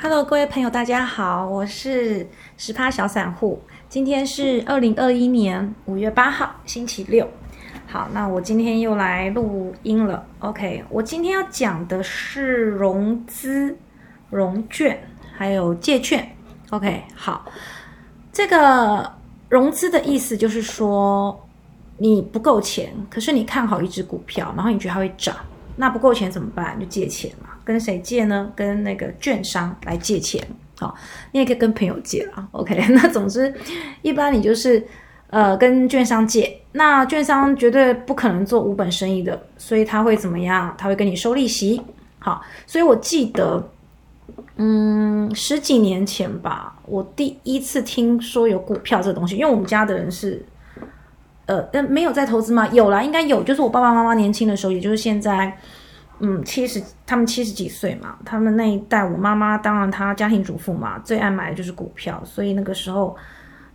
Hello，各位朋友，大家好，我是十趴小散户。今天是二零二一年五月八号，星期六。好，那我今天又来录音了。OK，我今天要讲的是融资、融券还有借券。OK，好，这个融资的意思就是说你不够钱，可是你看好一只股票，然后你觉得它会涨，那不够钱怎么办？就借钱嘛。跟谁借呢？跟那个券商来借钱，好，你也可以跟朋友借啊。OK，那总之，一般你就是呃跟券商借，那券商绝对不可能做无本生意的，所以他会怎么样？他会跟你收利息。好，所以我记得，嗯，十几年前吧，我第一次听说有股票这东西，因为我们家的人是，呃，呃，没有在投资吗？有啦，应该有，就是我爸爸妈妈年轻的时候，也就是现在。嗯，七十，他们七十几岁嘛，他们那一代，我妈妈当然她家庭主妇嘛，最爱买的就是股票，所以那个时候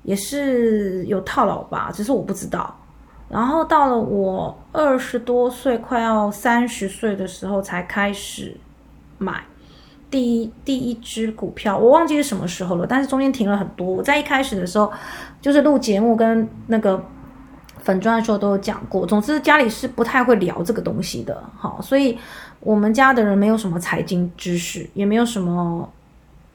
也是有套牢吧，只是我不知道。然后到了我二十多岁，快要三十岁的时候，才开始买第一第一只股票，我忘记是什么时候了，但是中间停了很多。我在一开始的时候，就是录节目跟那个。粉砖的时候都有讲过，总之家里是不太会聊这个东西的，好，所以我们家的人没有什么财经知识，也没有什么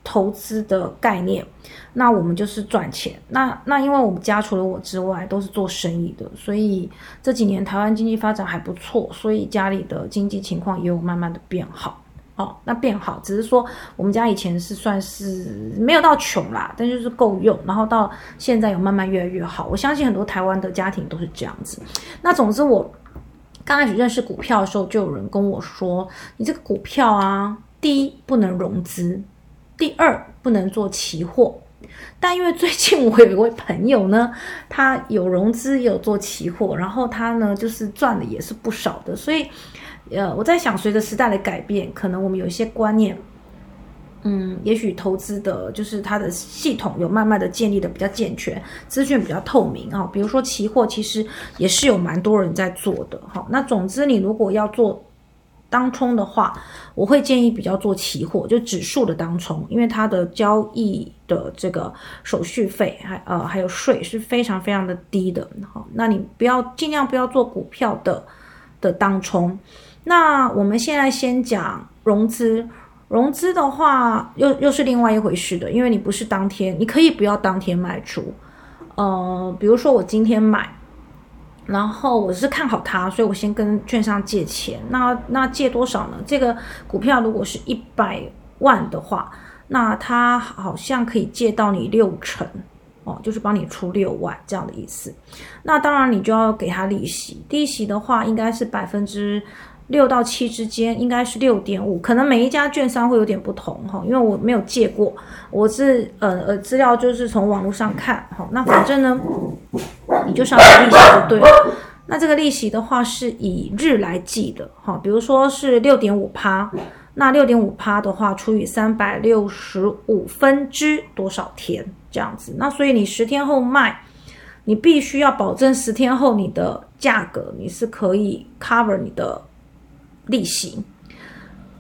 投资的概念，那我们就是赚钱。那那因为我们家除了我之外都是做生意的，所以这几年台湾经济发展还不错，所以家里的经济情况也有慢慢的变好。哦，那变好，只是说我们家以前是算是没有到穷啦，但就是够用，然后到现在有慢慢越来越好。我相信很多台湾的家庭都是这样子。那总之，我刚开始认识股票的时候，就有人跟我说：“你这个股票啊，第一不能融资，第二不能做期货。”但因为最近我有一位朋友呢，他有融资，有做期货，然后他呢就是赚的也是不少的，所以。呃，我在想，随着时代的改变，可能我们有一些观念，嗯，也许投资的，就是它的系统有慢慢的建立的比较健全，资讯比较透明啊。比如说期货，其实也是有蛮多人在做的哈。那总之，你如果要做当冲的话，我会建议比较做期货，就指数的当冲，因为它的交易的这个手续费还呃还有税是非常非常的低的好。那你不要尽量不要做股票的的当冲。那我们现在先讲融资，融资的话又又是另外一回事的，因为你不是当天，你可以不要当天卖出，呃，比如说我今天买，然后我是看好它，所以我先跟券商借钱，那那借多少呢？这个股票如果是一百万的话，那它好像可以借到你六成哦，就是帮你出六万这样的意思。那当然你就要给他利息，利息的话应该是百分之。六到七之间应该是六点五，可能每一家券商会有点不同哈，因为我没有借过，我是呃呃资料就是从网络上看哈，那反正呢，你就上利息就对了。那这个利息的话是以日来计的哈，比如说是六点五趴，那六点五趴的话除以三百六十五分之多少天这样子，那所以你十天后卖，你必须要保证十天后你的价格你是可以 cover 你的。利息，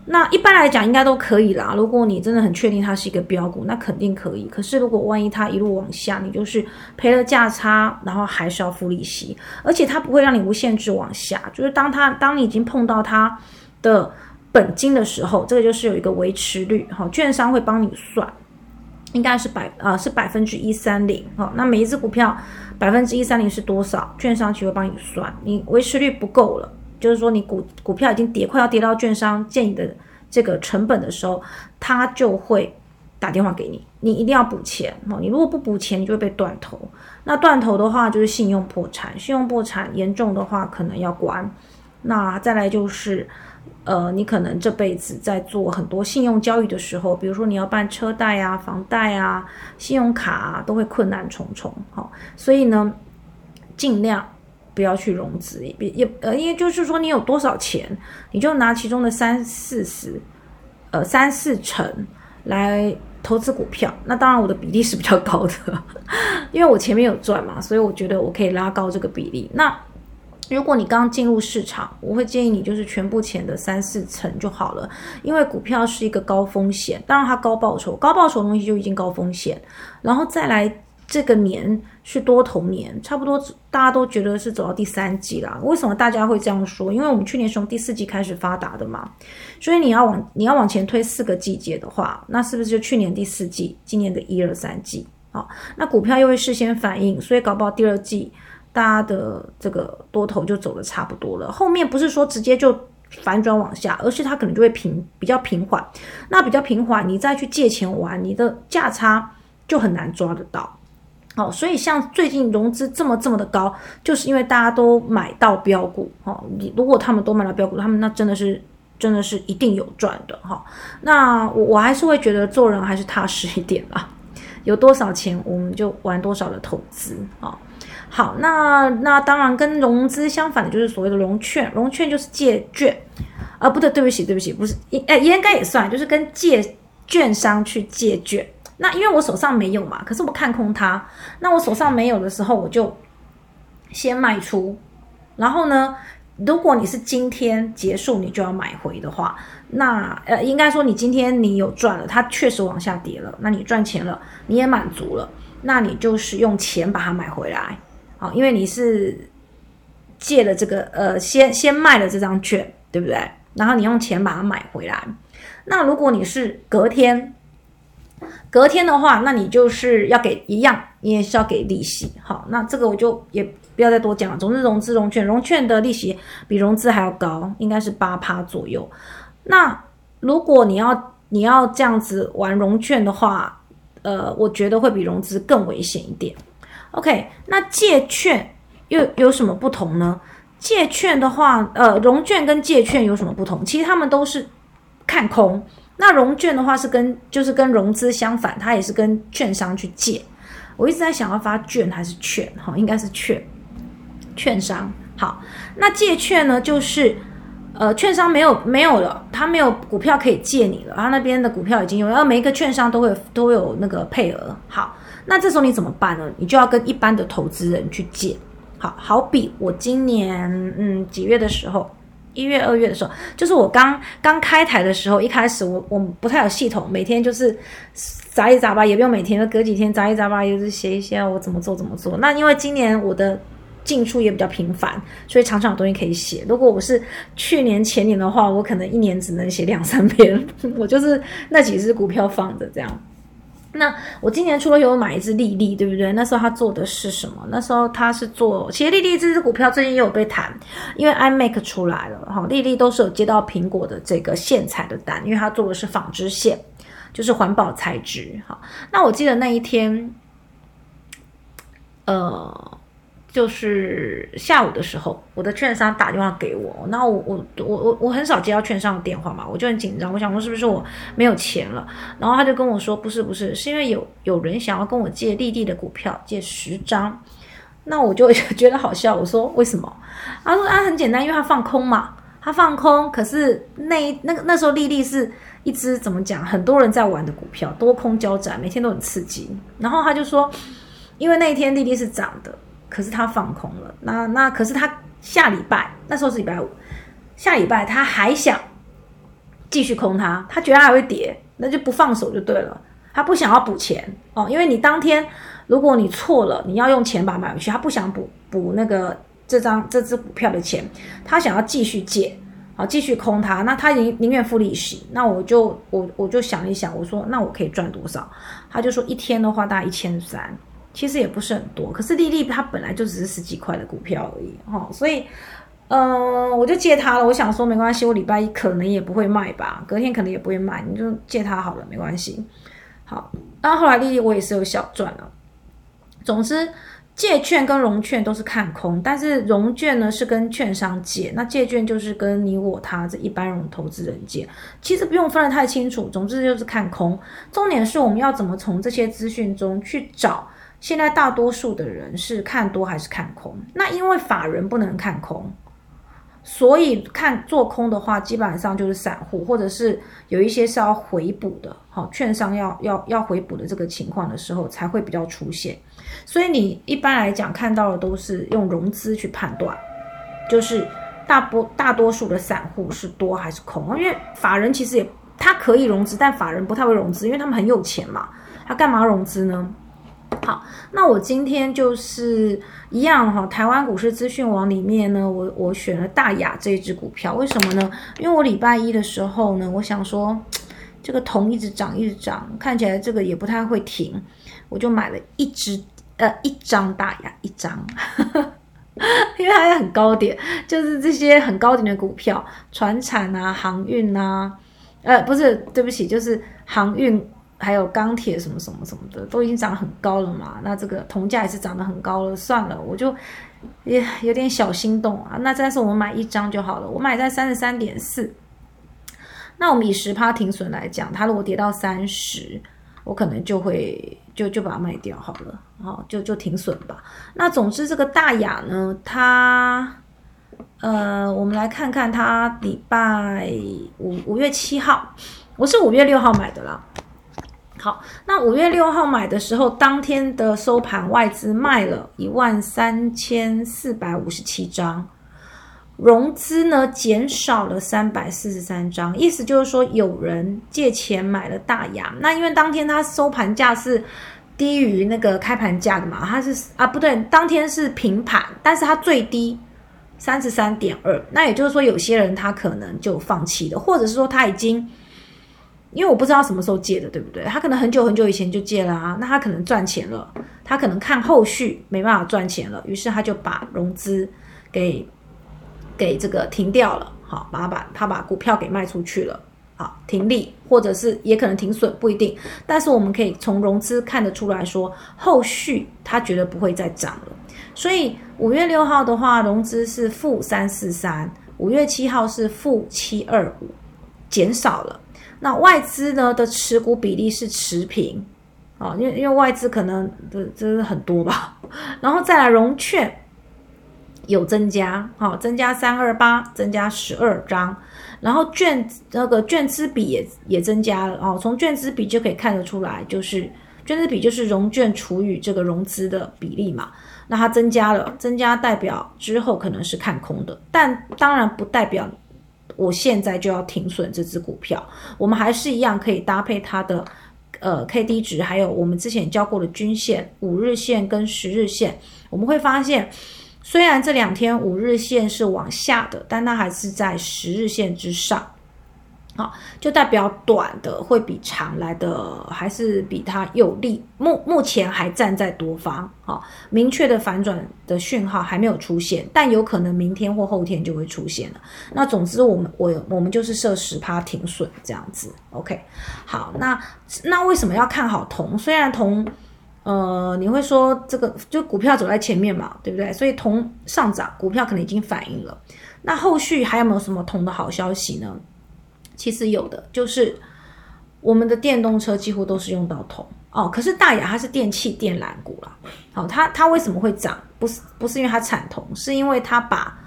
那一般来讲应该都可以啦。如果你真的很确定它是一个标股，那肯定可以。可是如果万一它一路往下，你就是赔了价差，然后还是要付利息，而且它不会让你无限制往下。就是当它当你已经碰到它的本金的时候，这个就是有一个维持率哈，券商会帮你算，应该是百呃是百分之一三零哈。那每一只股票百分之一三零是多少？券商其实会帮你算，你维持率不够了。就是说，你股股票已经跌，快要跌到券商建议的这个成本的时候，他就会打电话给你，你一定要补钱哦。你如果不补钱，你就会被断头。那断头的话，就是信用破产，信用破产严重的话，可能要关。那再来就是，呃，你可能这辈子在做很多信用交易的时候，比如说你要办车贷啊、房贷啊、信用卡啊，都会困难重重。好，所以呢，尽量。不要去融资，也也呃，因为就是说，你有多少钱，你就拿其中的三四十，呃，三四成来投资股票。那当然，我的比例是比较高的，因为我前面有赚嘛，所以我觉得我可以拉高这个比例。那如果你刚进入市场，我会建议你就是全部钱的三四成就好了，因为股票是一个高风险，当然它高报酬，高报酬的东西就已经高风险，然后再来这个年是多头年，差不多大家都觉得是走到第三季啦。为什么大家会这样说？因为我们去年是从第四季开始发达的嘛，所以你要往你要往前推四个季节的话，那是不是就去年第四季，今年的一二三季？好，那股票又会事先反应，所以搞不好第二季。大家的这个多头就走的差不多了，后面不是说直接就反转往下，而是它可能就会平比较平缓。那比较平缓，你再去借钱玩，你的价差就很难抓得到。好，所以像最近融资这么这么的高，就是因为大家都买到标股。哈，你如果他们都买到标股，他们那真的是真的是一定有赚的。哈，那我我还是会觉得做人还是踏实一点吧。有多少钱我们就玩多少的投资啊。好，那那当然跟融资相反的就是所谓的融券，融券就是借券，啊，不对，对不起，对不起，不是，哎，应该也算，就是跟借券商去借券。那因为我手上没有嘛，可是我看空它，那我手上没有的时候，我就先卖出。然后呢，如果你是今天结束你就要买回的话，那呃，应该说你今天你有赚了，它确实往下跌了，那你赚钱了，你也满足了，那你就是用钱把它买回来。好，因为你是借了这个，呃，先先卖了这张券，对不对？然后你用钱把它买回来。那如果你是隔天，隔天的话，那你就是要给一样，你也是要给利息。好，那这个我就也不要再多讲了。总之，融资融券，融券的利息比融资还要高，应该是八趴左右。那如果你要你要这样子玩融券的话，呃，我觉得会比融资更危险一点。OK，那借券又有什么不同呢？借券的话，呃，融券跟借券有什么不同？其实他们都是看空。那融券的话是跟就是跟融资相反，它也是跟券商去借。我一直在想要发券还是券，哈，应该是券，券商。好，那借券呢，就是呃，券商没有没有了，他没有股票可以借你了，他那边的股票已经有，然后每一个券商都会都有那个配额。好。那这时候你怎么办呢？你就要跟一般的投资人去借。好好比我今年嗯几月的时候，一月二月的时候，就是我刚刚开台的时候，一开始我我不太有系统，每天就是砸一砸吧，也不用每天，隔几天砸一砸吧，也是写一些我怎么做怎么做。那因为今年我的进出也比较频繁，所以常常有东西可以写。如果我是去年前年的话，我可能一年只能写两三篇，我就是那几只股票放着这样。那我今年除了有买一只丽丽，对不对？那时候他做的是什么？那时候他是做，其实丽丽这只股票最近也有被谈，因为 iMac 出来了哈，丽丽都是有接到苹果的这个线材的单，因为他做的是纺织线，就是环保材质哈。那我记得那一天，呃。就是下午的时候，我的券商打电话给我，然后我我我我我很少接到券商的电话嘛，我就很紧张，我想说是不是我没有钱了？然后他就跟我说，不是不是，是因为有有人想要跟我借利地的股票，借十张。那我就 觉得好笑，我说为什么？他说啊，很简单，因为他放空嘛，他放空，可是那那个那时候利利是一只怎么讲，很多人在玩的股票，多空交战，每天都很刺激。然后他就说，因为那一天利利是涨的。可是他放空了，那那可是他下礼拜那时候是礼拜五，下礼拜他还想继续空它，他觉得还会跌，那就不放手就对了。他不想要补钱哦，因为你当天如果你错了，你要用钱把它买回去，他不想补补那个这张这只股票的钱，他想要继续借，好继续空它，那他宁宁愿付利息。那我就我我就想一想，我说那我可以赚多少？他就说一天的话大概一千三。其实也不是很多，可是丽丽它本来就只是十几块的股票而已，哈，所以，嗯，我就借他了。我想说没关系，我礼拜一可能也不会卖吧，隔天可能也不会卖，你就借他好了，没关系。好，那后来丽丽我也是有小赚了。总之，借券跟融券都是看空，但是融券呢是跟券商借，那借券就是跟你我他这一般人投资人借，其实不用分得太清楚。总之就是看空，重点是我们要怎么从这些资讯中去找。现在大多数的人是看多还是看空？那因为法人不能看空，所以看做空的话，基本上就是散户，或者是有一些是要回补的，好，券商要要要回补的这个情况的时候才会比较出现。所以你一般来讲看到的都是用融资去判断，就是大波大多数的散户是多还是空？因为法人其实也他可以融资，但法人不太会融资，因为他们很有钱嘛，他干嘛融资呢？好，那我今天就是一样哈，台湾股市资讯网里面呢，我我选了大雅这一只股票，为什么呢？因为我礼拜一的时候呢，我想说这个铜一直涨一直涨，看起来这个也不太会停，我就买了一只呃一张大雅一张，因为它很高点，就是这些很高点的股票，船产啊、航运啊，呃不是，对不起，就是航运。还有钢铁什么什么什么的，都已经涨很高了嘛。那这个铜价也是涨得很高了。算了，我就也有点小心动啊。那但是我们买一张就好了。我买在三十三点四。那我们以十趴停损来讲，它如果跌到三十，我可能就会就就把它卖掉好了。好，就就停损吧。那总之这个大雅呢，它呃，我们来看看它礼拜五五月七号，我是五月六号买的啦。好，那五月六号买的时候，当天的收盘外资卖了一万三千四百五十七张，融资呢减少了三百四十三张，意思就是说有人借钱买了大雅。那因为当天它收盘价是低于那个开盘价的嘛，它是啊不对，当天是平盘，但是它最低三十三点二，那也就是说有些人他可能就放弃了，或者是说他已经。因为我不知道什么时候借的，对不对？他可能很久很久以前就借了啊，那他可能赚钱了，他可能看后续没办法赚钱了，于是他就把融资给给这个停掉了，好，把他把他把股票给卖出去了，好，停利或者是也可能停损，不一定。但是我们可以从融资看得出来说，后续他觉得不会再涨了。所以五月六号的话，融资是负三四三，五月七号是负七二五，减少了。那外资呢的持股比例是持平，啊，因为因为外资可能的真是很多吧，然后再来融券有增加，好，增加三二八，增加十二张，然后券那个券资比也也增加了，哦，从券资比就可以看得出来，就是券资比就是融券除以这个融资的比例嘛，那它增加了，增加代表之后可能是看空的，但当然不代表。我现在就要停损这只股票，我们还是一样可以搭配它的呃 K D 值，还有我们之前教过的均线五日线跟十日线，我们会发现，虽然这两天五日线是往下的，但它还是在十日线之上。好，就代表短的会比长来的还是比它有利。目目前还站在多方，好，明确的反转的讯号还没有出现，但有可能明天或后天就会出现了。那总之，我们我我们就是设十趴停损这样子。OK，好，那那为什么要看好铜？虽然铜，呃，你会说这个就股票走在前面嘛，对不对？所以铜上涨，股票可能已经反应了。那后续还有没有什么铜的好消息呢？其实有的就是我们的电动车几乎都是用到铜哦，可是大雅它是电器电缆股啦。好，它它为什么会涨？不是不是因为它产铜，是因为它把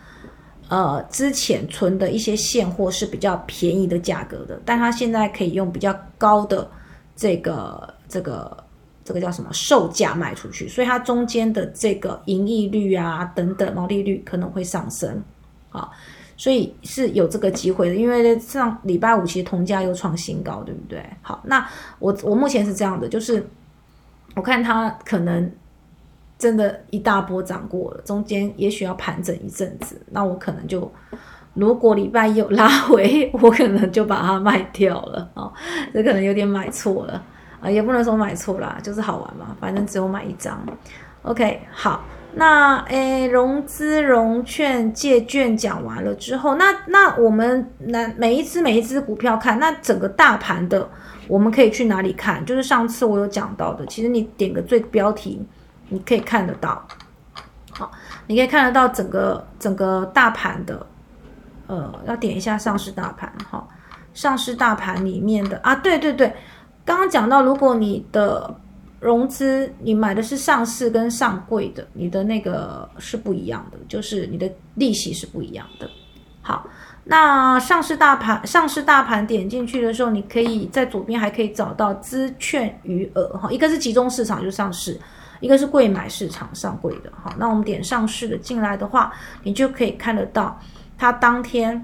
呃之前存的一些现货是比较便宜的价格的，但它现在可以用比较高的这个这个这个叫什么售价卖出去，所以它中间的这个盈利率啊等等毛利率可能会上升，好。所以是有这个机会的，因为上礼拜五其实铜价又创新高，对不对？好，那我我目前是这样的，就是我看它可能真的一大波涨过了，中间也许要盘整一阵子，那我可能就如果礼拜一有拉回，我可能就把它卖掉了啊，这可能有点买错了啊，也不能说买错啦，就是好玩嘛，反正只有买一张。OK，好。那诶，融资融券借券讲完了之后，那那我们那每一只每一只股票看，那整个大盘的我们可以去哪里看？就是上次我有讲到的，其实你点个最标题，你可以看得到。好，你可以看得到整个整个大盘的，呃，要点一下上市大盘。哈，上市大盘里面的啊，对对对，刚刚讲到，如果你的。融资，你买的是上市跟上柜的，你的那个是不一样的，就是你的利息是不一样的。好，那上市大盘，上市大盘点进去的时候，你可以在左边还可以找到资券余额哈，一个是集中市场，就上市；一个是贵买市场上柜的，好，那我们点上市的进来的话，你就可以看得到它当天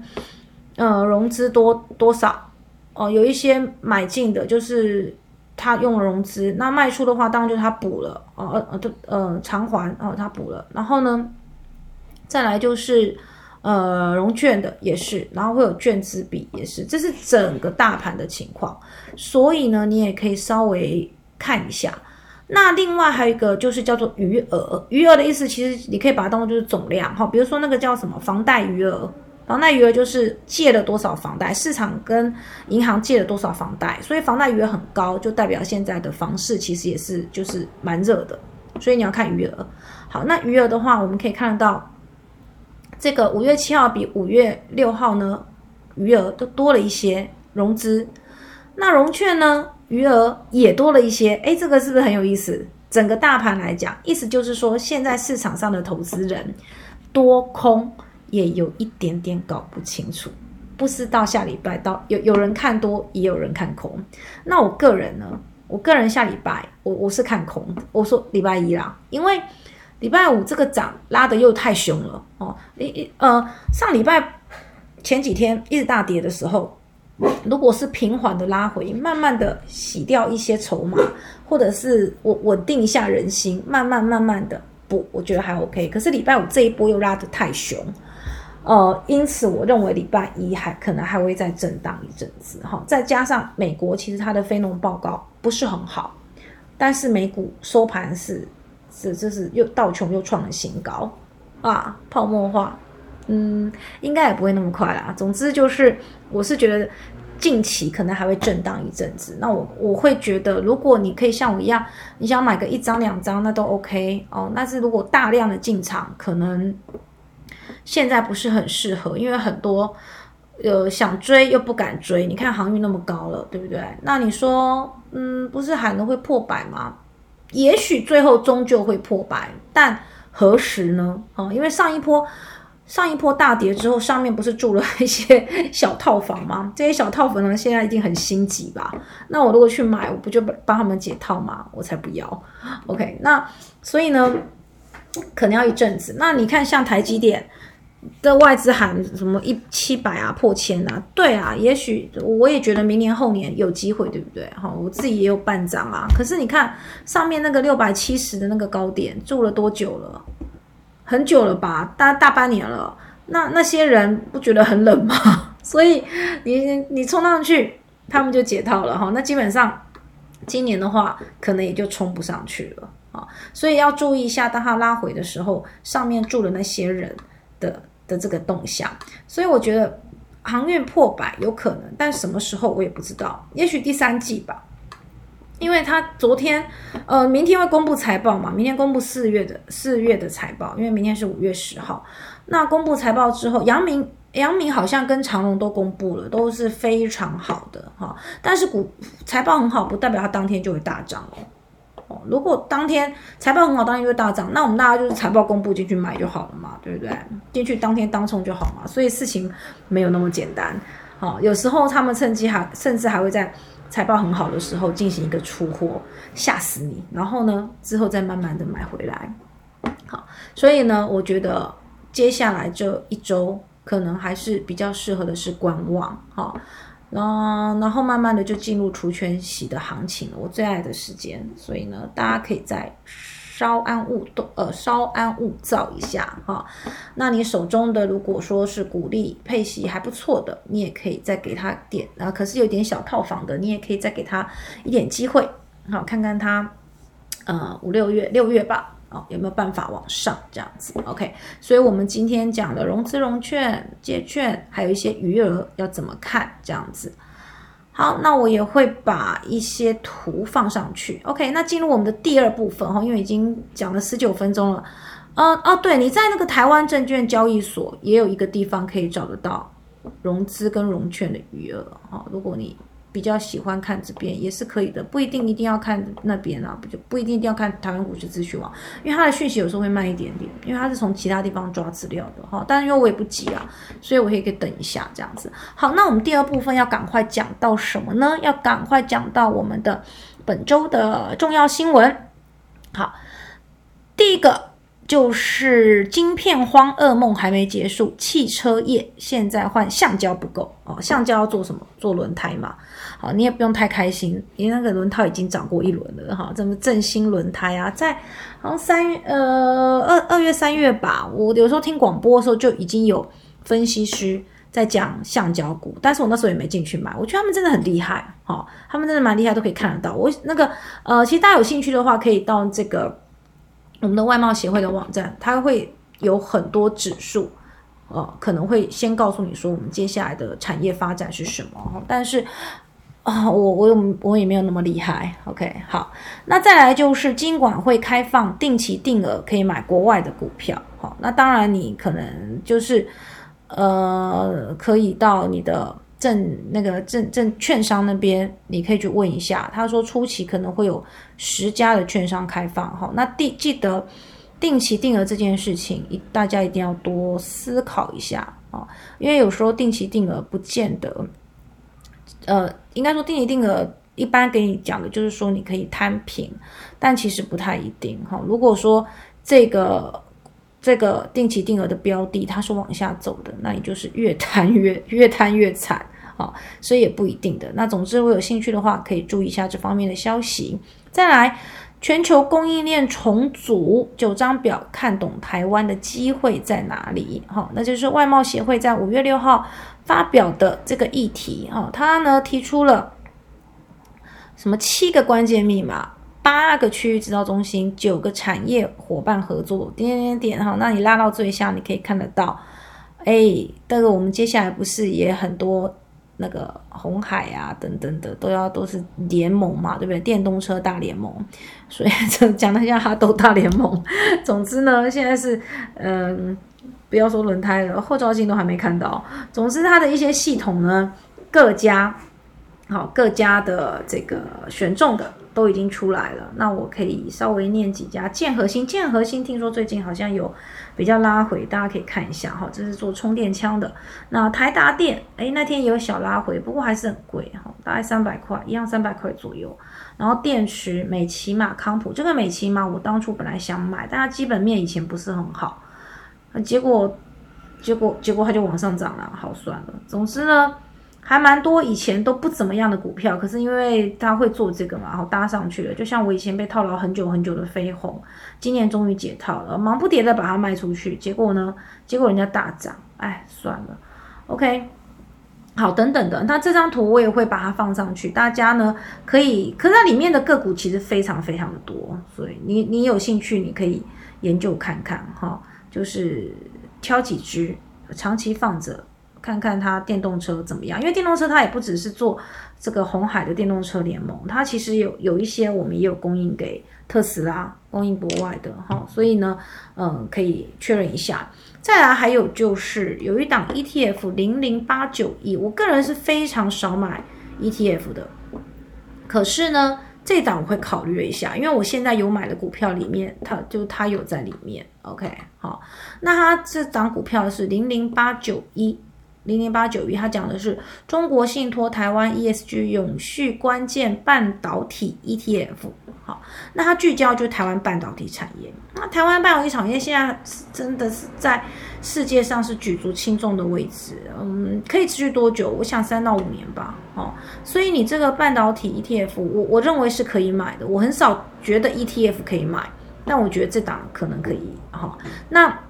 呃融资多多少哦，有一些买进的就是他用了融资，那卖出的话当然就是他补了哦呃呃呃偿还哦他补了，然后呢再来就是。呃，融券的也是，然后会有券资比也是，这是整个大盘的情况。所以呢，你也可以稍微看一下。那另外还有一个就是叫做余额，余额的意思其实你可以把它当做就是总量哈。比如说那个叫什么房贷余额，房贷余额就是借了多少房贷，市场跟银行借了多少房贷，所以房贷余额很高，就代表现在的房市其实也是就是蛮热的。所以你要看余额。好，那余额的话，我们可以看得到。这个五月七号比五月六号呢，余额都多了一些融资，那融券呢余额也多了一些，哎，这个是不是很有意思？整个大盘来讲，意思就是说，现在市场上的投资人多空也有一点点搞不清楚，不是到下礼拜到有有人看多，也有人看空。那我个人呢，我个人下礼拜我我是看空，我说礼拜一啦，因为。礼拜五这个涨拉的又太凶了哦！一呃，上礼拜前几天一直大跌的时候，如果是平缓的拉回，慢慢的洗掉一些筹码，或者是我稳定一下人心，慢慢慢慢的补，我觉得还 OK。可是礼拜五这一波又拉的太凶，呃，因此我认为礼拜一还可能还会再震荡一阵子哈。再加上美国其实它的非农报告不是很好，但是美股收盘是。是，这是又道琼又创了新高啊！泡沫化，嗯，应该也不会那么快啦。总之就是，我是觉得近期可能还会震荡一阵子。那我我会觉得，如果你可以像我一样，你想买个一张两张，那都 OK 哦。但是如果大量的进场，可能现在不是很适合，因为很多呃想追又不敢追。你看航运那么高了，对不对？那你说，嗯，不是喊的会破百吗？也许最后终究会破百，但何时呢？啊，因为上一波上一波大跌之后，上面不是住了一些 小套房吗？这些小套房呢，现在一定很心急吧？那我如果去买，我不就帮他们解套吗？我才不要。OK，那所以呢，可能要一阵子。那你看，像台积电。的外资喊什么一七百啊破千啊？对啊，也许我也觉得明年后年有机会，对不对？哈，我自己也有半张啊。可是你看上面那个六百七十的那个高点住了多久了？很久了吧？大大半年了。那那些人不觉得很冷吗？所以你你冲上去，他们就解套了哈。那基本上今年的话，可能也就冲不上去了啊。所以要注意一下，当它拉回的时候，上面住的那些人。的的这个动向，所以我觉得航运破百有可能，但什么时候我也不知道，也许第三季吧，因为他昨天呃明天会公布财报嘛，明天公布四月的四月的财报，因为明天是五月十号，那公布财报之后，阳明阳明好像跟长隆都公布了，都是非常好的哈，但是股财报很好，不代表它当天就会大涨哦。如果当天财报很好，当天就大涨，那我们大家就是财报公布进去买就好了嘛，对不对？进去当天当冲就好嘛，所以事情没有那么简单。好，有时候他们趁机还甚至还会在财报很好的时候进行一个出货，吓死你，然后呢之后再慢慢的买回来。好，所以呢，我觉得接下来这一周可能还是比较适合的是观望。好。然后，然后慢慢的就进入除权息的行情了，我最爱的时间。所以呢，大家可以再稍安勿动，呃，稍安勿躁一下哈。那你手中的如果说是股利配息还不错的，你也可以再给他点啊。可是有点小套房的，你也可以再给他一点机会，好，看看他，呃，五六月六月吧。哦，有没有办法往上这样子？OK，所以我们今天讲的融资融券、借券，还有一些余额要怎么看这样子。好，那我也会把一些图放上去。OK，那进入我们的第二部分哈，因为已经讲了十九分钟了。呃，哦，对，你在那个台湾证券交易所也有一个地方可以找得到融资跟融券的余额哈，如果你。比较喜欢看这边也是可以的，不一定一定要看那边啊，不就不一定一定要看台湾股市资讯网，因为它的讯息有时候会慢一点点，因为它是从其他地方抓资料的哈。但是因为我也不急啊，所以我也可以等一下这样子。好，那我们第二部分要赶快讲到什么呢？要赶快讲到我们的本周的重要新闻。好，第一个就是晶片荒噩梦还没结束，汽车业现在换橡胶不够哦，橡胶要做什么？做轮胎嘛。好，你也不用太开心，因为那个轮胎已经涨过一轮了哈。怎么振兴轮胎啊？在好像三月呃二二月三月吧，我有时候听广播的时候就已经有分析师在讲橡胶股，但是我那时候也没进去买。我觉得他们真的很厉害哈，他们真的蛮厉害，都可以看得到。我那个呃，其实大家有兴趣的话，可以到这个我们的外贸协会的网站，它会有很多指数，呃，可能会先告诉你说我们接下来的产业发展是什么，但是。啊，我我有我也没有那么厉害。OK，好，那再来就是金管会开放定期定额可以买国外的股票。好，那当然你可能就是呃，可以到你的证那个证证券商那边，你可以去问一下。他说初期可能会有十家的券商开放。好，那定记得定期定额这件事情，一大家一定要多思考一下啊，因为有时候定期定额不见得。呃，应该说定期定额一般给你讲的就是说你可以摊平，但其实不太一定哈。如果说这个这个定期定额的标的它是往下走的，那你就是越摊越 越摊越惨啊，所以也不一定的。那总之，我有兴趣的话，可以注意一下这方面的消息。再来，全球供应链重组九张表，看懂台湾的机会在哪里？好，那就是外贸协会在五月六号。发表的这个议题，哈，他呢提出了什么七个关键密码，八个区域制造中心，九个产业伙伴合作，点点点，哈，那你拉到最下，你可以看得到，哎，这个我们接下来不是也很多那个红海啊等等的都要都是联盟嘛，对不对？电动车大联盟，所以这 讲的像哈都大联盟。总之呢，现在是嗯。不要说轮胎了，后照镜都还没看到。总之，它的一些系统呢，各家好各家的这个选中的都已经出来了。那我可以稍微念几家，建核心，建核心听说最近好像有比较拉回，大家可以看一下哈。这是做充电枪的。那台达电，哎，那天也有小拉回，不过还是很贵哈，大概三百块，一样三百块左右。然后电池，美骑马、康普，这个美骑马我当初本来想买，但它基本面以前不是很好。结果，结果，结果它就往上涨了。好，算了。总之呢，还蛮多以前都不怎么样的股票，可是因为他会做这个嘛，然后搭上去了。就像我以前被套牢很久很久的飞鸿，今年终于解套了，忙不迭的把它卖出去。结果呢，结果人家大涨，哎，算了。OK，好，等等的。那这张图我也会把它放上去，大家呢可以，可是它里面的个股其实非常非常的多，所以你你有兴趣，你可以研究看看哈。就是挑几只长期放着，看看它电动车怎么样。因为电动车它也不只是做这个红海的电动车联盟，它其实有有一些我们也有供应给特斯拉，供应国外的哈。所以呢，嗯，可以确认一下。再来还有就是有一档 ETF 零零八九一，我个人是非常少买 ETF 的，可是呢。这档我会考虑一下，因为我现在有买的股票里面，它就它有在里面。OK，好，那它这档股票是零零八九一，零零八九一，它讲的是中国信托台湾 ESG 永续关键半导体 ETF。好，那它聚焦就是台湾半导体产业。那台湾半导体产业现在真的是在世界上是举足轻重的位置。嗯，可以持续多久？我想三到五年吧。哦，所以你这个半导体 ETF，我我认为是可以买的。我很少觉得 ETF 可以买，但我觉得这档可能可以。哈，那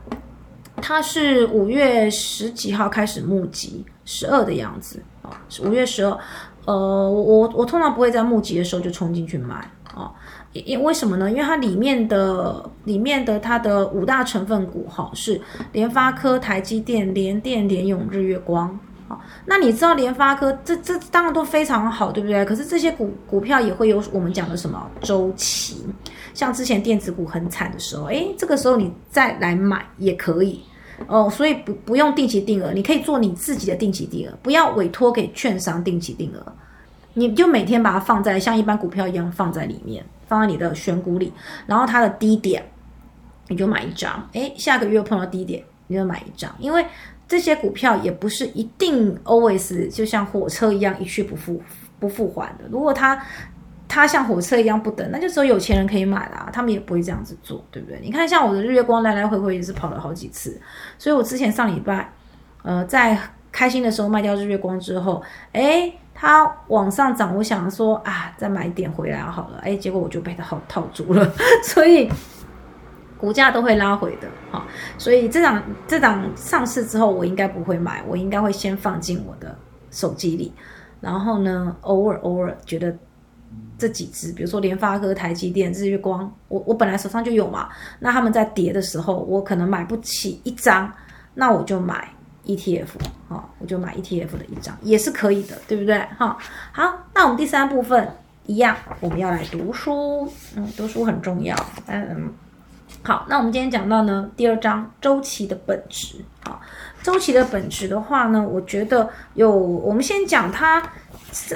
它是五月十几号开始募集，十二的样子啊，五月十二。呃，我我通常不会在募集的时候就冲进去买。哦，因为什么呢？因为它里面的里面的它的五大成分股哈是联发科、台积电、联电、联永、日月光。好，那你知道联发科这这当然都非常好，对不对？可是这些股股票也会有我们讲的什么周期？像之前电子股很惨的时候，诶，这个时候你再来买也可以哦。所以不不用定期定额，你可以做你自己的定期定额，不要委托给券商定期定额。你就每天把它放在像一般股票一样放在里面，放在你的选股里，然后它的低点你就买一张，诶，下个月碰到低点你就买一张，因为这些股票也不是一定 always 就像火车一样一去不复不复还的。如果它它像火车一样不等，那就只有有钱人可以买啦，他们也不会这样子做，对不对？你看，像我的日月光来来回回也是跑了好几次，所以我之前上礼拜，呃，在开心的时候卖掉日月光之后，哎，它往上涨，我想说啊，再买一点回来好了，哎，结果我就被它套套住了，所以股价都会拉回的，哈，所以这档这档上市之后，我应该不会买，我应该会先放进我的手机里，然后呢，偶尔偶尔觉得。这几只，比如说联发科、台积电、日月光，我我本来手上就有嘛。那他们在跌的时候，我可能买不起一张，那我就买 ETF 啊，我就买 ETF 的一张也是可以的，对不对？哈，好，那我们第三部分一样，我们要来读书，嗯，读书很重要，嗯，好，那我们今天讲到呢，第二章周期的本质，好，周期的本质的话呢，我觉得有，我们先讲它。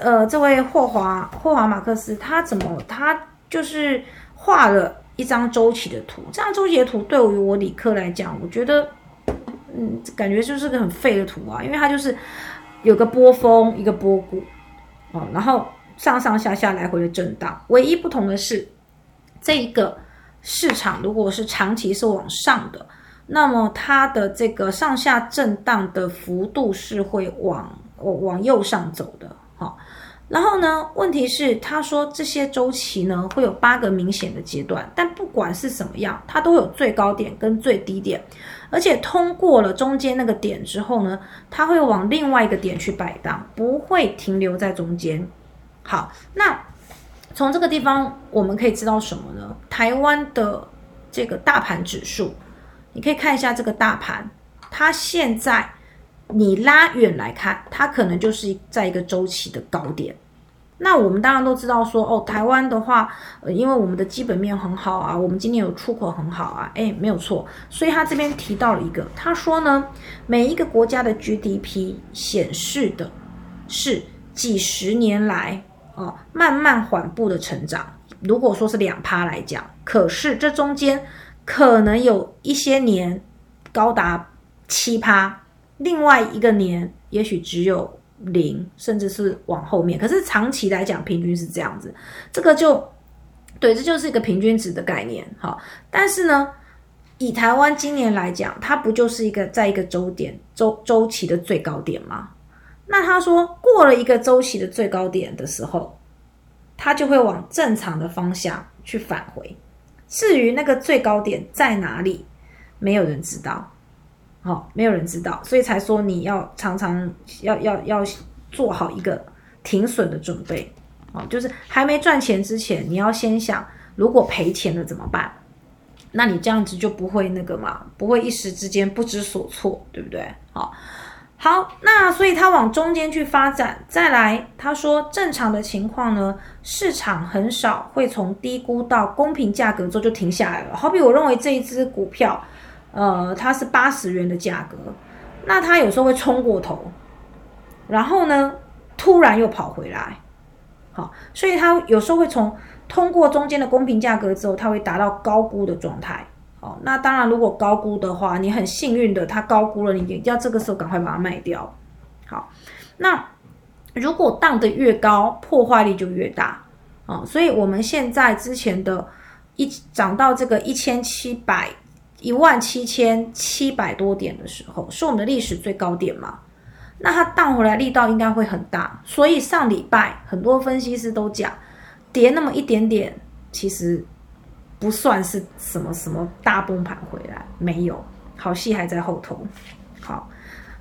呃，这位霍华霍华马克思，他怎么他就是画了一张周期的图？这张周期的图对于我理科来讲，我觉得，嗯，感觉就是个很废的图啊，因为它就是有个波峰，一个波谷，哦，然后上上下下来回的震荡。唯一不同的是，这一个市场如果是长期是往上的，那么它的这个上下震荡的幅度是会往往右上走的。好，然后呢？问题是，他说这些周期呢会有八个明显的阶段，但不管是什么样，它都有最高点跟最低点，而且通过了中间那个点之后呢，它会往另外一个点去摆荡，不会停留在中间。好，那从这个地方我们可以知道什么呢？台湾的这个大盘指数，你可以看一下这个大盘，它现在。你拉远来看，它可能就是在一个周期的高点。那我们当然都知道说，哦，台湾的话，呃，因为我们的基本面很好啊，我们今年有出口很好啊，哎，没有错。所以他这边提到了一个，他说呢，每一个国家的 GDP 显示的是几十年来啊慢慢缓步的成长。如果说是两趴来讲，可是这中间可能有一些年高达七趴。另外一个年也许只有零，甚至是往后面。可是长期来讲，平均是这样子。这个就对，这就是一个平均值的概念。好，但是呢，以台湾今年来讲，它不就是一个在一个周点周周期的最高点吗？那他说过了一个周期的最高点的时候，它就会往正常的方向去返回。至于那个最高点在哪里，没有人知道。好，没有人知道，所以才说你要常常要要要做好一个停损的准备。哦，就是还没赚钱之前，你要先想，如果赔钱了怎么办？那你这样子就不会那个嘛，不会一时之间不知所措，对不对？好，好，那所以他往中间去发展。再来，他说正常的情况呢，市场很少会从低估到公平价格之后就停下来了。好比我认为这一只股票。呃，它是八十元的价格，那它有时候会冲过头，然后呢，突然又跑回来，好，所以它有时候会从通过中间的公平价格之后，它会达到高估的状态，好，那当然如果高估的话，你很幸运的，它高估了，你要这个时候赶快把它卖掉，好，那如果荡得越高，破坏力就越大，啊，所以我们现在之前的一涨到这个一千七百。一万七千七百多点的时候，是我们的历史最高点嘛？那它荡回来力道应该会很大，所以上礼拜很多分析师都讲，跌那么一点点，其实不算是什么什么大崩盘回来，没有，好戏还在后头。好，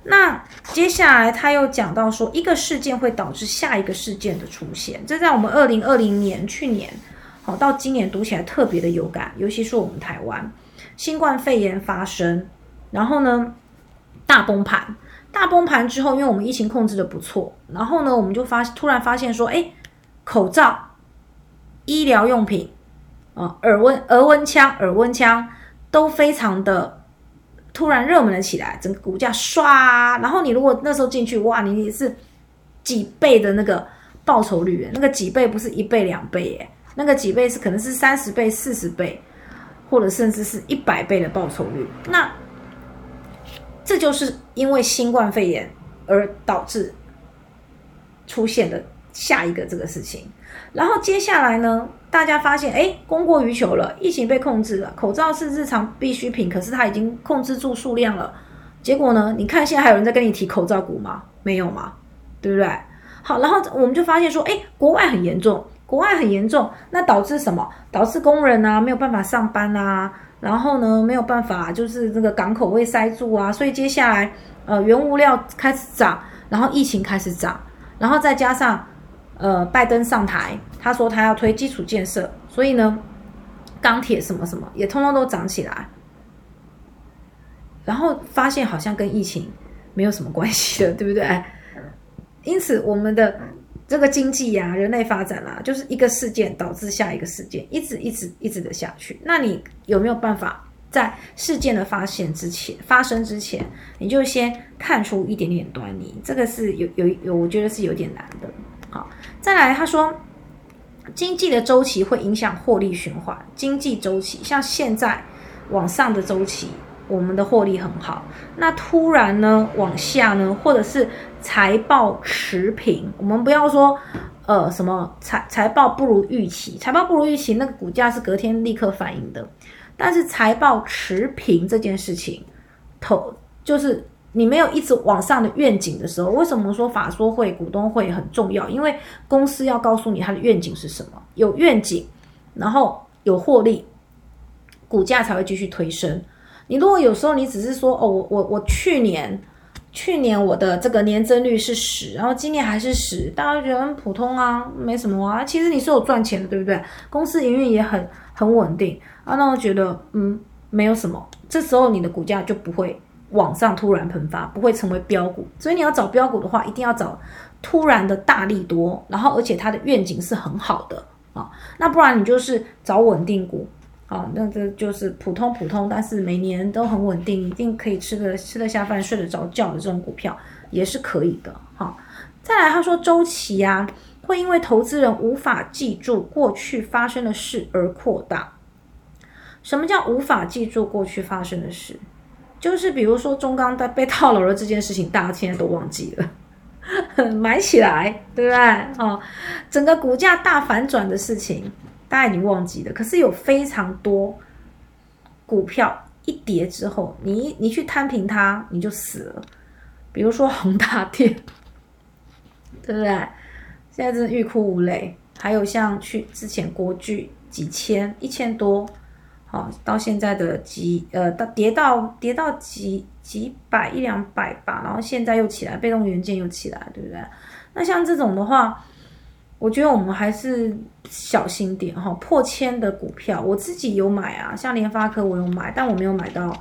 那接下来他又讲到说，一个事件会导致下一个事件的出现，这在我们二零二零年去年，好到今年读起来特别的有感，尤其是我们台湾。新冠肺炎发生，然后呢，大崩盘，大崩盘之后，因为我们疫情控制的不错，然后呢，我们就发突然发现说，哎，口罩、医疗用品啊，耳温、耳温枪、耳温枪都非常的突然热门了起来，整个股价唰，然后你如果那时候进去，哇，你是几倍的那个报酬率，那个几倍不是一倍两倍耶，那个几倍是可能是三十倍、四十倍。或者甚至是一百倍的报酬率，那这就是因为新冠肺炎而导致出现的下一个这个事情。然后接下来呢，大家发现，哎，供过于求了，疫情被控制了，口罩是日常必需品，可是它已经控制住数量了。结果呢，你看现在还有人在跟你提口罩股吗？没有吗？对不对？好，然后我们就发现说，哎，国外很严重，国外很严重，那导致什么？导致工人啊没有办法上班啊，然后呢没有办法，就是这个港口会塞住啊，所以接下来呃原物料开始涨，然后疫情开始涨，然后再加上呃拜登上台，他说他要推基础建设，所以呢钢铁什么什么也通通都涨起来，然后发现好像跟疫情没有什么关系了，对不对？因此，我们的这个经济呀、人类发展啦，就是一个事件导致下一个事件，一直一直一直的下去。那你有没有办法在事件的发现之前、发生之前，你就先看出一点点端倪？这个是有有有，我觉得是有点难的。好，再来，他说，经济的周期会影响获利循环。经济周期像现在往上的周期。我们的获利很好，那突然呢往下呢，或者是财报持平，我们不要说呃什么财财报不如预期，财报不如预期，那个股价是隔天立刻反应的。但是财报持平这件事情，投就是你没有一直往上的愿景的时候，为什么说法说会股东会很重要？因为公司要告诉你它的愿景是什么，有愿景，然后有获利，股价才会继续推升。你如果有时候你只是说哦，我我我去年去年我的这个年增率是十，然后今年还是十，大家觉得很普通啊，没什么啊。其实你是有赚钱的，对不对？公司营运也很很稳定啊，那我觉得嗯没有什么。这时候你的股价就不会往上突然喷发，不会成为标股。所以你要找标股的话，一定要找突然的大力多，然后而且它的愿景是很好的啊，那不然你就是找稳定股。啊，那这就是普通普通，但是每年都很稳定，一定可以吃得吃得下饭、睡得着觉的这种股票也是可以的。哈，再来他说周期呀，会因为投资人无法记住过去发生的事而扩大。什么叫无法记住过去发生的事？就是比如说中钢在被套牢了这件事情，大家现在都忘记了，买起来，对不对？啊，整个股价大反转的事情。大家已经忘记了，可是有非常多股票一跌之后，你你去摊平它，你就死了。比如说宏大电，对不对？现在真欲哭无泪。还有像去之前国巨几千一千多，好到现在的几呃到跌到跌到几几百一两百吧，然后现在又起来，被动元件又起来，对不对？那像这种的话。我觉得我们还是小心点哈，破千的股票我自己有买啊，像联发科我有买，但我没有买到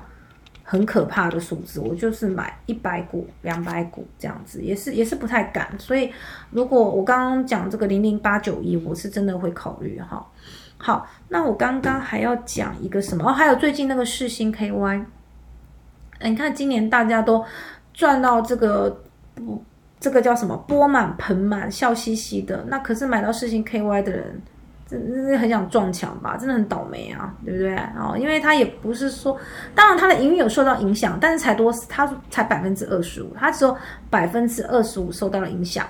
很可怕的数字，我就是买一百股、两百股这样子，也是也是不太敢。所以如果我刚刚讲这个零零八九一，我是真的会考虑哈。好，那我刚刚还要讲一个什么？哦，还有最近那个世星 KY，你看今年大家都赚到这个不。这个叫什么？钵满盆满，笑嘻嘻的。那可是买到世星 KY 的人，真真是很想撞墙吧？真的很倒霉啊，对不对？哦，因为他也不是说，当然他的营运有受到影响，但是才多，他才百分之二十五，他只有百分之二十五受到了影响，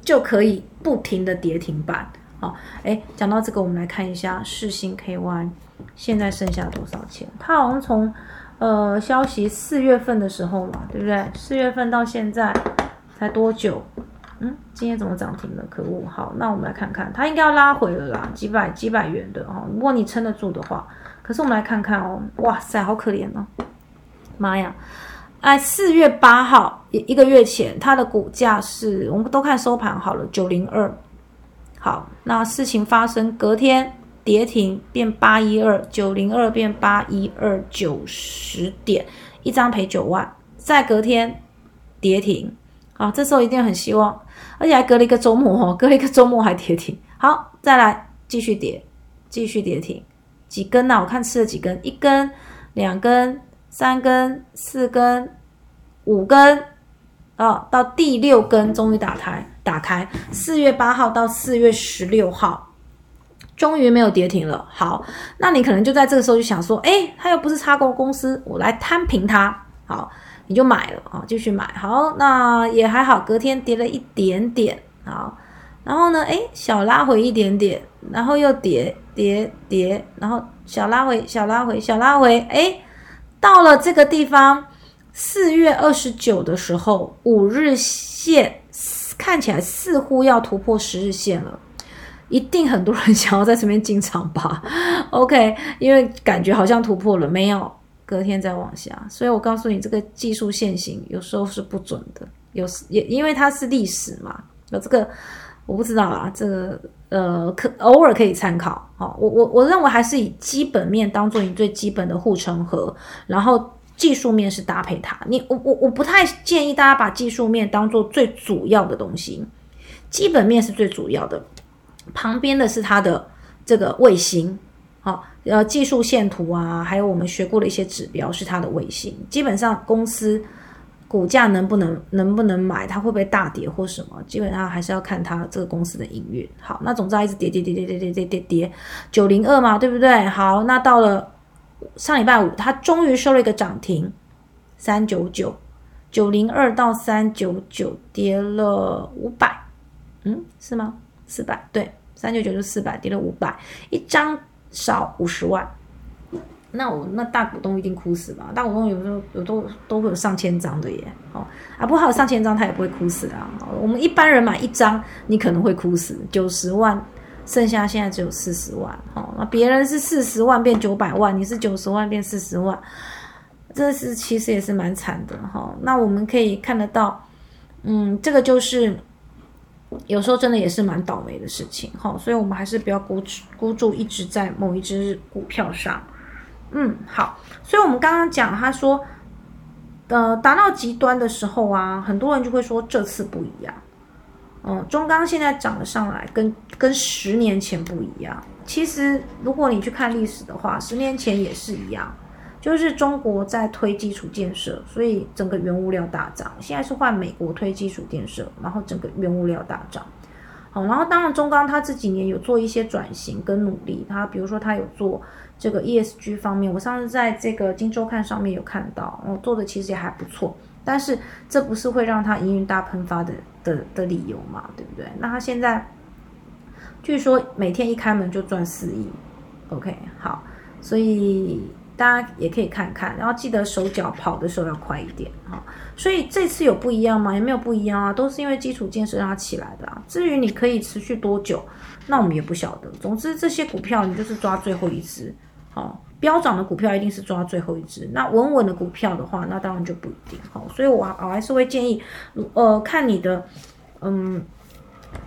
就可以不停的跌停板。好，哎，讲到这个，我们来看一下世星 KY 现在剩下多少钱？它好像从呃消息四月份的时候嘛，对不对？四月份到现在。才多久？嗯，今天怎么涨停了？可恶！好，那我们来看看，它应该要拉回了啦，几百几百元的哦。如果你撑得住的话，可是我们来看看哦，哇塞，好可怜哦！妈呀！哎，四月八号一一个月前，它的股价是我们都看收盘好了，九零二。好，那事情发生隔天跌停变八一二，九零二变八一二，九十点一张赔九万，再隔天跌停。啊，这时候一定很希望，而且还隔了一个周末哦，隔了一个周末还跌停。好，再来继续跌，继续跌停，几根呢？我看吃了几根，一根、两根、三根、四根、五根，哦，到第六根终于打开，打开。四月八号到四月十六号，终于没有跌停了。好，那你可能就在这个时候就想说，哎，它又不是插钩公司，我来摊平它。好。你就买了啊，继续买。好，那也还好，隔天跌了一点点，好，然后呢，哎，小拉回一点点，然后又跌跌跌，然后小拉回小拉回小拉回，哎，到了这个地方，四月二十九的时候，五日线看起来似乎要突破十日线了，一定很多人 想要在这边进场吧？OK，因为感觉好像突破了，没有，隔天再往下，所以我告诉你，这个技术线型有时候是不准的，有时也因为它是历史嘛，有这个。我不知道啊，这个呃，可偶尔可以参考。好，我我我认为还是以基本面当做你最基本的护城河，然后技术面是搭配它。你我我我不太建议大家把技术面当做最主要的东西，基本面是最主要的，旁边的是它的这个卫星，好，呃，技术线图啊，还有我们学过的一些指标是它的卫星。基本上公司。股价能不能能不能买？它会不会大跌或什么？基本上还是要看它这个公司的营运。好，那总之一直跌跌跌跌跌跌跌跌跌，九零二嘛，对不对？好，那到了上礼拜五，它终于收了一个涨停，三九九九零二到三九九跌了五百，嗯，是吗？四百，对，三九九就四百，跌了五百，一张少五十万。那我那大股东一定哭死吧？大股东有时候有都都会有上千张的耶，哦啊，不好上千张他也不会哭死啊。我们一般人买一张，你可能会哭死，九十万，剩下现在只有四十万，哦，那别人是四十万变九百万，你是九十万变四十万，这是其实也是蛮惨的哈。那我们可以看得到，嗯，这个就是有时候真的也是蛮倒霉的事情，哈，所以我们还是不要孤孤注一直在某一只股票上。嗯，好，所以我们刚刚讲，他说，呃，达到极端的时候啊，很多人就会说这次不一样。嗯，中钢现在涨了上来，跟跟十年前不一样。其实如果你去看历史的话，十年前也是一样，就是中国在推基础建设，所以整个原物料大涨。现在是换美国推基础建设，然后整个原物料大涨。好，然后当然中钢它这几年有做一些转型跟努力，它比如说它有做。这个 ESG 方面，我上次在这个《金周刊》上面有看到，我做的其实也还不错。但是这不是会让它营运大喷发的的的理由嘛？对不对？那它现在据说每天一开门就赚四亿，OK，好，所以大家也可以看看，然后记得手脚跑的时候要快一点哈。所以这次有不一样吗？也没有不一样啊，都是因为基础建设让它起来的啊。至于你可以持续多久，那我们也不晓得。总之这些股票你就是抓最后一只。好，飙涨的股票一定是抓最后一只。那稳稳的股票的话，那当然就不一定。好，所以我我还是会建议，呃，看你的嗯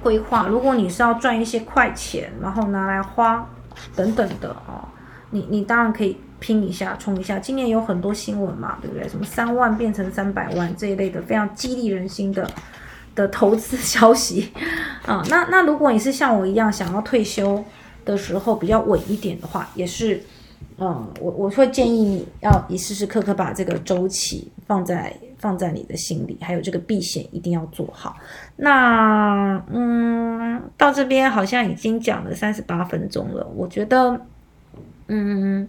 规划。如果你是要赚一些快钱，然后拿来花等等的哦，你你当然可以拼一下，冲一下。今年有很多新闻嘛，对不对？什么三万变成三百万这一类的非常激励人心的的投资消息 啊。那那如果你是像我一样想要退休的时候比较稳一点的话，也是。嗯，我我会建议你要你时时刻刻把这个周期放在放在你的心里，还有这个避险一定要做好。那嗯，到这边好像已经讲了三十八分钟了，我觉得嗯，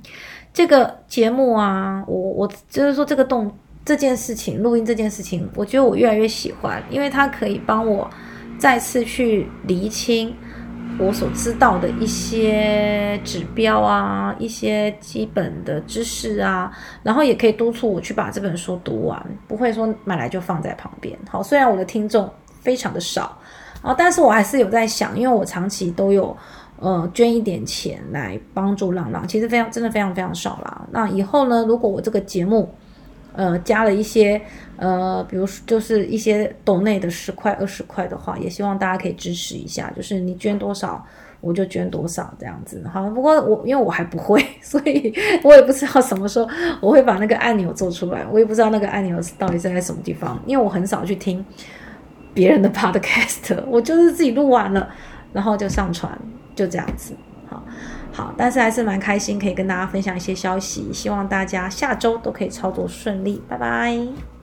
这个节目啊，我我就是说这个动这件事情，录音这件事情，我觉得我越来越喜欢，因为它可以帮我再次去厘清。我所知道的一些指标啊，一些基本的知识啊，然后也可以督促我去把这本书读完，不会说买来就放在旁边。好，虽然我的听众非常的少然后，但是我还是有在想，因为我长期都有呃捐一点钱来帮助浪浪，其实非常真的非常非常少啦。那以后呢，如果我这个节目，呃，加了一些，呃，比如就是一些抖内的十块、二十块的话，也希望大家可以支持一下。就是你捐多少，我就捐多少这样子。好，不过我因为我还不会，所以我也不知道什么时候我会把那个按钮做出来。我也不知道那个按钮到底在什么地方，因为我很少去听别人的 podcast，我就是自己录完了，然后就上传，就这样子。好。好，但是还是蛮开心，可以跟大家分享一些消息，希望大家下周都可以操作顺利，拜拜。